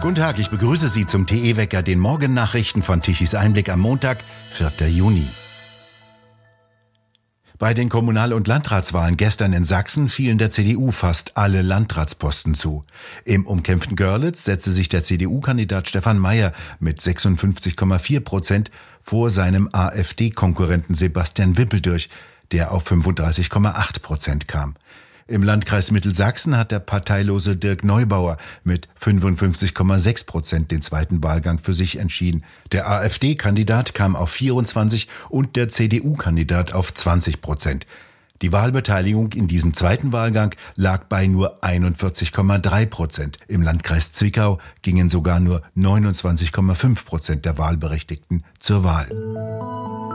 Guten Tag, ich begrüße Sie zum TE-Wecker, den Morgennachrichten von Tichys Einblick am Montag, 4. Juni. Bei den Kommunal- und Landratswahlen gestern in Sachsen fielen der CDU fast alle Landratsposten zu. Im umkämpften Görlitz setzte sich der CDU-Kandidat Stefan Mayer mit 56,4 Prozent vor seinem AfD-Konkurrenten Sebastian Wippel durch, der auf 35,8 Prozent kam. Im Landkreis Mittelsachsen hat der parteilose Dirk Neubauer mit 55,6 Prozent den zweiten Wahlgang für sich entschieden. Der AfD-Kandidat kam auf 24 und der CDU-Kandidat auf 20 Prozent. Die Wahlbeteiligung in diesem zweiten Wahlgang lag bei nur 41,3 Prozent. Im Landkreis Zwickau gingen sogar nur 29,5 Prozent der Wahlberechtigten zur Wahl.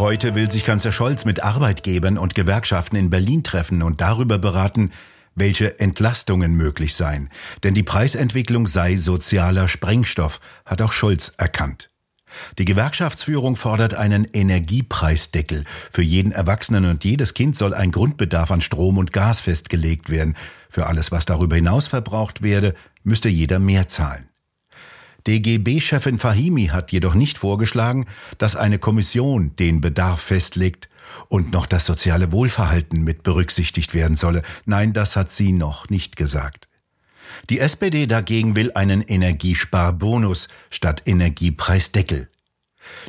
Heute will sich Kanzler Scholz mit Arbeitgebern und Gewerkschaften in Berlin treffen und darüber beraten, welche Entlastungen möglich seien. Denn die Preisentwicklung sei sozialer Sprengstoff, hat auch Scholz erkannt. Die Gewerkschaftsführung fordert einen Energiepreisdeckel. Für jeden Erwachsenen und jedes Kind soll ein Grundbedarf an Strom und Gas festgelegt werden. Für alles, was darüber hinaus verbraucht werde, müsste jeder mehr zahlen. DGB-Chefin Fahimi hat jedoch nicht vorgeschlagen, dass eine Kommission den Bedarf festlegt und noch das soziale Wohlverhalten mit berücksichtigt werden solle. Nein, das hat sie noch nicht gesagt. Die SPD dagegen will einen Energiesparbonus statt Energiepreisdeckel.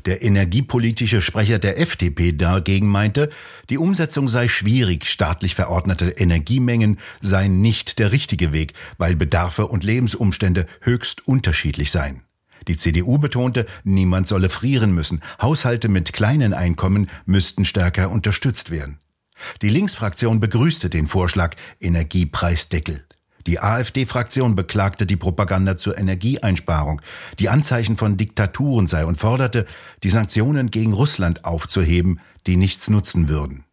Der energiepolitische Sprecher der FDP dagegen meinte, die Umsetzung sei schwierig, staatlich verordnete Energiemengen seien nicht der richtige Weg, weil Bedarfe und Lebensumstände höchst unterschiedlich seien. Die CDU betonte, niemand solle frieren müssen, Haushalte mit kleinen Einkommen müssten stärker unterstützt werden. Die Linksfraktion begrüßte den Vorschlag Energiepreisdeckel. Die AfD-Fraktion beklagte die Propaganda zur Energieeinsparung, die Anzeichen von Diktaturen sei und forderte, die Sanktionen gegen Russland aufzuheben, die nichts nutzen würden.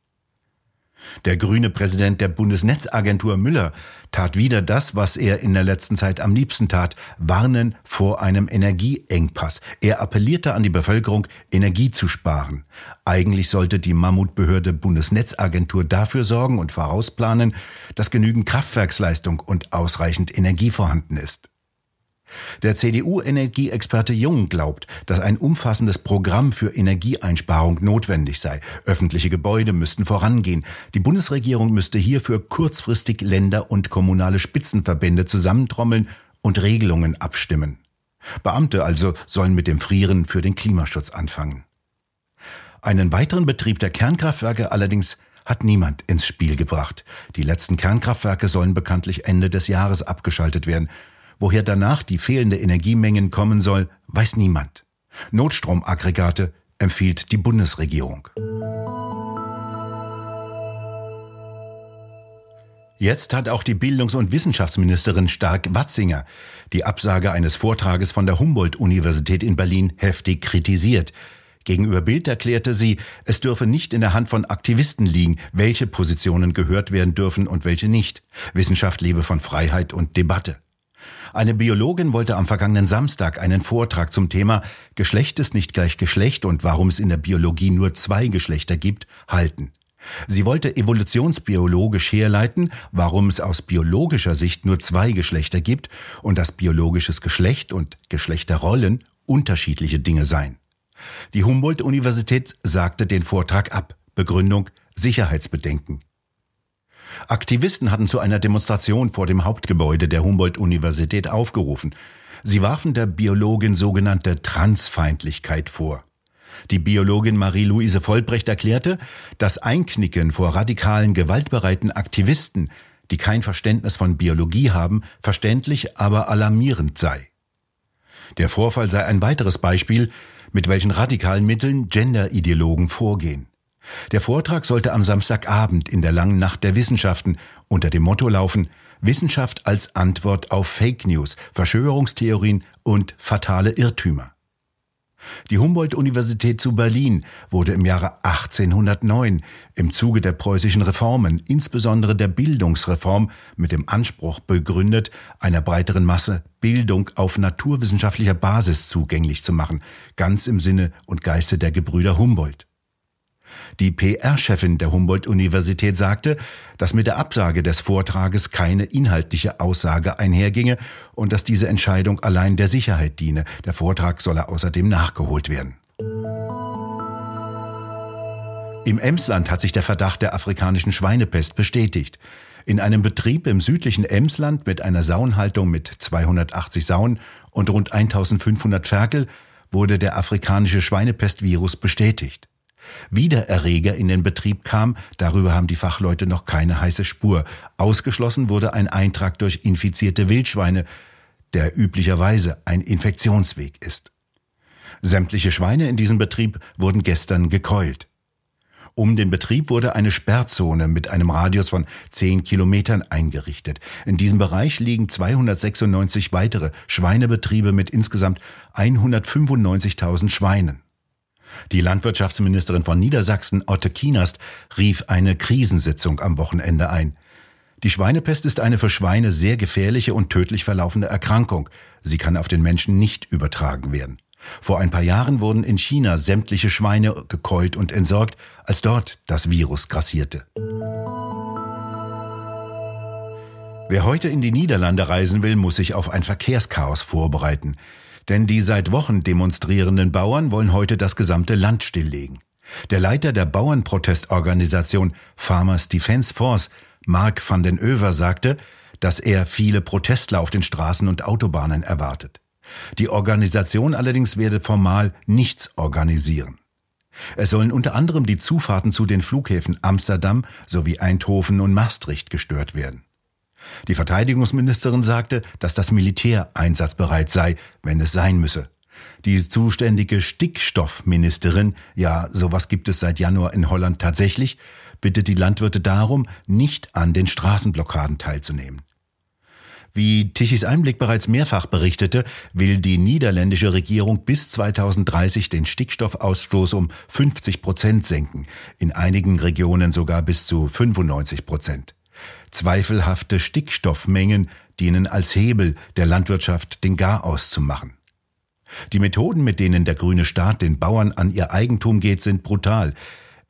Der grüne Präsident der Bundesnetzagentur Müller tat wieder das, was er in der letzten Zeit am liebsten tat, warnen vor einem Energieengpass. Er appellierte an die Bevölkerung, Energie zu sparen. Eigentlich sollte die Mammutbehörde Bundesnetzagentur dafür sorgen und vorausplanen, dass genügend Kraftwerksleistung und ausreichend Energie vorhanden ist. Der CDU-Energieexperte Jung glaubt, dass ein umfassendes Programm für Energieeinsparung notwendig sei. Öffentliche Gebäude müssten vorangehen. Die Bundesregierung müsste hierfür kurzfristig Länder und kommunale Spitzenverbände zusammentrommeln und Regelungen abstimmen. Beamte also sollen mit dem Frieren für den Klimaschutz anfangen. Einen weiteren Betrieb der Kernkraftwerke allerdings hat niemand ins Spiel gebracht. Die letzten Kernkraftwerke sollen bekanntlich Ende des Jahres abgeschaltet werden. Woher danach die fehlende Energiemengen kommen soll, weiß niemand. Notstromaggregate empfiehlt die Bundesregierung. Jetzt hat auch die Bildungs- und Wissenschaftsministerin Stark-Watzinger die Absage eines Vortrages von der Humboldt-Universität in Berlin heftig kritisiert. Gegenüber Bild erklärte sie, es dürfe nicht in der Hand von Aktivisten liegen, welche Positionen gehört werden dürfen und welche nicht. Wissenschaft lebe von Freiheit und Debatte. Eine Biologin wollte am vergangenen Samstag einen Vortrag zum Thema Geschlecht ist nicht gleich Geschlecht und warum es in der Biologie nur zwei Geschlechter gibt, halten. Sie wollte evolutionsbiologisch herleiten, warum es aus biologischer Sicht nur zwei Geschlechter gibt und dass biologisches Geschlecht und Geschlechterrollen unterschiedliche Dinge seien. Die Humboldt-Universität sagte den Vortrag ab. Begründung Sicherheitsbedenken. Aktivisten hatten zu einer Demonstration vor dem Hauptgebäude der Humboldt-Universität aufgerufen. Sie warfen der Biologin sogenannte Transfeindlichkeit vor. Die Biologin Marie-Louise Vollbrecht erklärte, das Einknicken vor radikalen, gewaltbereiten Aktivisten, die kein Verständnis von Biologie haben, verständlich, aber alarmierend sei. Der Vorfall sei ein weiteres Beispiel, mit welchen radikalen Mitteln Genderideologen vorgehen. Der Vortrag sollte am Samstagabend in der langen Nacht der Wissenschaften unter dem Motto laufen Wissenschaft als Antwort auf Fake News, Verschwörungstheorien und fatale Irrtümer. Die Humboldt-Universität zu Berlin wurde im Jahre 1809 im Zuge der preußischen Reformen, insbesondere der Bildungsreform, mit dem Anspruch begründet, einer breiteren Masse Bildung auf naturwissenschaftlicher Basis zugänglich zu machen, ganz im Sinne und Geiste der Gebrüder Humboldt. Die PR-Chefin der Humboldt-Universität sagte, dass mit der Absage des Vortrages keine inhaltliche Aussage einherginge und dass diese Entscheidung allein der Sicherheit diene. Der Vortrag solle außerdem nachgeholt werden. Im Emsland hat sich der Verdacht der afrikanischen Schweinepest bestätigt. In einem Betrieb im südlichen Emsland mit einer Sauenhaltung mit 280 Sauen und rund 1500 Ferkel wurde der afrikanische Schweinepestvirus bestätigt. Wie der Erreger in den Betrieb kam, darüber haben die Fachleute noch keine heiße Spur. Ausgeschlossen wurde ein Eintrag durch infizierte Wildschweine, der üblicherweise ein Infektionsweg ist. Sämtliche Schweine in diesem Betrieb wurden gestern gekeult. Um den Betrieb wurde eine Sperrzone mit einem Radius von 10 Kilometern eingerichtet. In diesem Bereich liegen 296 weitere Schweinebetriebe mit insgesamt 195.000 Schweinen. Die Landwirtschaftsministerin von Niedersachsen, Otte Kienast, rief eine Krisensitzung am Wochenende ein. Die Schweinepest ist eine für Schweine sehr gefährliche und tödlich verlaufende Erkrankung. Sie kann auf den Menschen nicht übertragen werden. Vor ein paar Jahren wurden in China sämtliche Schweine gekeult und entsorgt, als dort das Virus grassierte. Wer heute in die Niederlande reisen will, muss sich auf ein Verkehrschaos vorbereiten. Denn die seit Wochen demonstrierenden Bauern wollen heute das gesamte Land stilllegen. Der Leiter der Bauernprotestorganisation Farmers Defence Force, Mark van den Över, sagte, dass er viele Protestler auf den Straßen und Autobahnen erwartet. Die Organisation allerdings werde formal nichts organisieren. Es sollen unter anderem die Zufahrten zu den Flughäfen Amsterdam sowie Eindhoven und Maastricht gestört werden. Die Verteidigungsministerin sagte, dass das Militär einsatzbereit sei, wenn es sein müsse. Die zuständige Stickstoffministerin, ja, sowas gibt es seit Januar in Holland tatsächlich, bittet die Landwirte darum, nicht an den Straßenblockaden teilzunehmen. Wie Tichys Einblick bereits mehrfach berichtete, will die niederländische Regierung bis 2030 den Stickstoffausstoß um 50 Prozent senken, in einigen Regionen sogar bis zu 95 Prozent. Zweifelhafte Stickstoffmengen dienen als Hebel der Landwirtschaft, den Garaus zu machen. Die Methoden, mit denen der grüne Staat den Bauern an ihr Eigentum geht, sind brutal.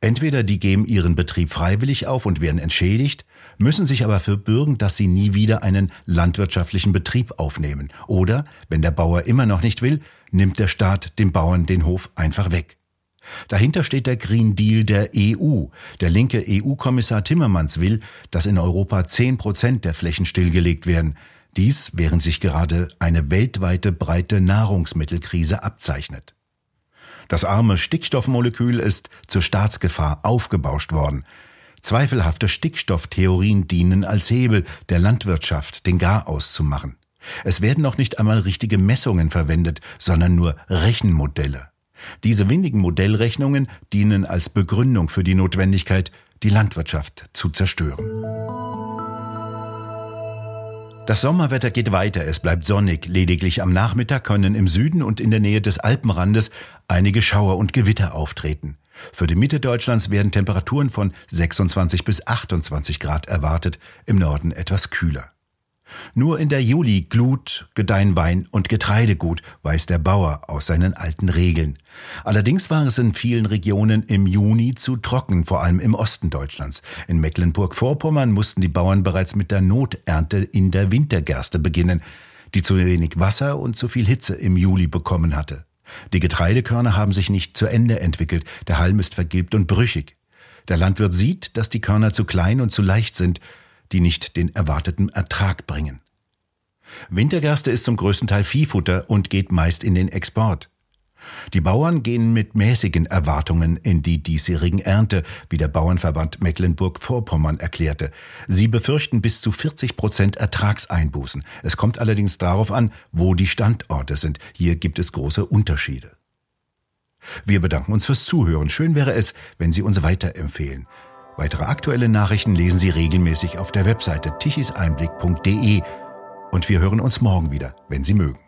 Entweder die geben ihren Betrieb freiwillig auf und werden entschädigt, müssen sich aber verbürgen, dass sie nie wieder einen landwirtschaftlichen Betrieb aufnehmen. Oder, wenn der Bauer immer noch nicht will, nimmt der Staat dem Bauern den Hof einfach weg. Dahinter steht der Green Deal der EU. Der linke EU-Kommissar Timmermans will, dass in Europa 10 Prozent der Flächen stillgelegt werden. Dies, während sich gerade eine weltweite breite Nahrungsmittelkrise abzeichnet. Das arme Stickstoffmolekül ist zur Staatsgefahr aufgebauscht worden. Zweifelhafte Stickstofftheorien dienen als Hebel der Landwirtschaft, den Garaus zu machen. Es werden noch nicht einmal richtige Messungen verwendet, sondern nur Rechenmodelle. Diese windigen Modellrechnungen dienen als Begründung für die Notwendigkeit, die Landwirtschaft zu zerstören. Das Sommerwetter geht weiter, es bleibt sonnig, lediglich am Nachmittag können im Süden und in der Nähe des Alpenrandes einige Schauer und Gewitter auftreten. Für die Mitte Deutschlands werden Temperaturen von 26 bis 28 Grad erwartet, im Norden etwas kühler. Nur in der Juli-Glut gedeihen Wein und Getreidegut, weiß der Bauer aus seinen alten Regeln. Allerdings war es in vielen Regionen im Juni zu trocken, vor allem im Osten Deutschlands. In Mecklenburg-Vorpommern mussten die Bauern bereits mit der Noternte in der Wintergerste beginnen, die zu wenig Wasser und zu viel Hitze im Juli bekommen hatte. Die Getreidekörner haben sich nicht zu Ende entwickelt, der Halm ist vergilbt und brüchig. Der Landwirt sieht, dass die Körner zu klein und zu leicht sind, die nicht den erwarteten Ertrag bringen. Wintergerste ist zum größten Teil Viehfutter und geht meist in den Export. Die Bauern gehen mit mäßigen Erwartungen in die diesjährigen Ernte, wie der Bauernverband Mecklenburg-Vorpommern erklärte. Sie befürchten bis zu 40 Prozent Ertragseinbußen. Es kommt allerdings darauf an, wo die Standorte sind. Hier gibt es große Unterschiede. Wir bedanken uns fürs Zuhören. Schön wäre es, wenn Sie uns weiterempfehlen. Weitere aktuelle Nachrichten lesen Sie regelmäßig auf der Webseite tichiseinblick.de und wir hören uns morgen wieder, wenn Sie mögen.